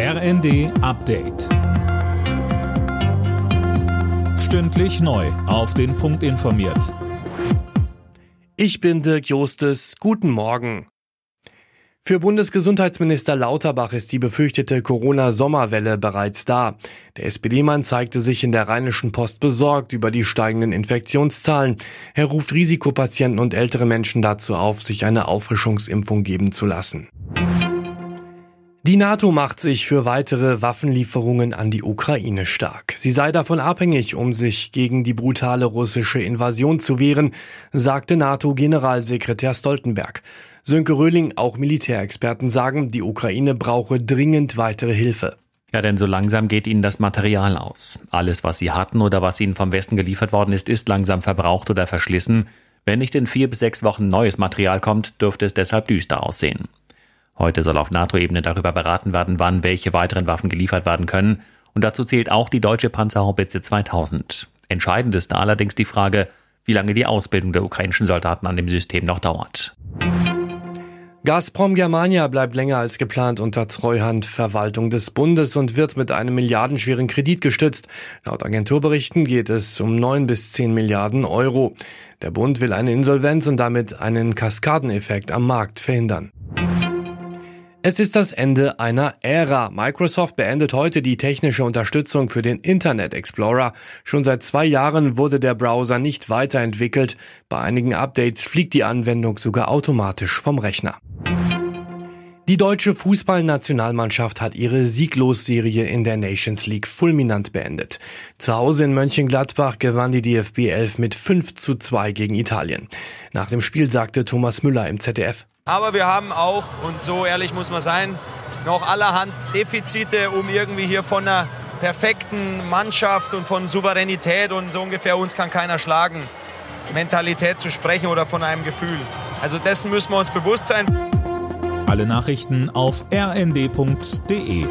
RND Update. Stündlich neu. Auf den Punkt informiert. Ich bin Dirk Jostes. Guten Morgen. Für Bundesgesundheitsminister Lauterbach ist die befürchtete Corona-Sommerwelle bereits da. Der SPD-Mann zeigte sich in der Rheinischen Post besorgt über die steigenden Infektionszahlen. Er ruft Risikopatienten und ältere Menschen dazu auf, sich eine Auffrischungsimpfung geben zu lassen. Die NATO macht sich für weitere Waffenlieferungen an die Ukraine stark. Sie sei davon abhängig, um sich gegen die brutale russische Invasion zu wehren, sagte NATO-Generalsekretär Stoltenberg. Sönke Röhling, auch Militärexperten sagen, die Ukraine brauche dringend weitere Hilfe. Ja, denn so langsam geht ihnen das Material aus. Alles, was sie hatten oder was ihnen vom Westen geliefert worden ist, ist langsam verbraucht oder verschlissen. Wenn nicht in vier bis sechs Wochen neues Material kommt, dürfte es deshalb düster aussehen. Heute soll auf NATO-Ebene darüber beraten werden, wann welche weiteren Waffen geliefert werden können. Und dazu zählt auch die deutsche Panzerhaubitze 2000. Entscheidend ist allerdings die Frage, wie lange die Ausbildung der ukrainischen Soldaten an dem System noch dauert. Gazprom Germania bleibt länger als geplant unter Treuhandverwaltung des Bundes und wird mit einem milliardenschweren Kredit gestützt. Laut Agenturberichten geht es um neun bis zehn Milliarden Euro. Der Bund will eine Insolvenz und damit einen Kaskadeneffekt am Markt verhindern. Es ist das Ende einer Ära. Microsoft beendet heute die technische Unterstützung für den Internet Explorer. Schon seit zwei Jahren wurde der Browser nicht weiterentwickelt. Bei einigen Updates fliegt die Anwendung sogar automatisch vom Rechner. Die deutsche Fußballnationalmannschaft hat ihre Sieglosserie in der Nations League fulminant beendet. Zu Hause in Mönchengladbach gewann die DFB 11 mit 5 zu 2 gegen Italien. Nach dem Spiel sagte Thomas Müller im ZDF. Aber wir haben auch, und so ehrlich muss man sein, noch allerhand Defizite, um irgendwie hier von einer perfekten Mannschaft und von Souveränität und so ungefähr uns kann keiner schlagen, Mentalität zu sprechen oder von einem Gefühl. Also dessen müssen wir uns bewusst sein. Alle Nachrichten auf rnd.de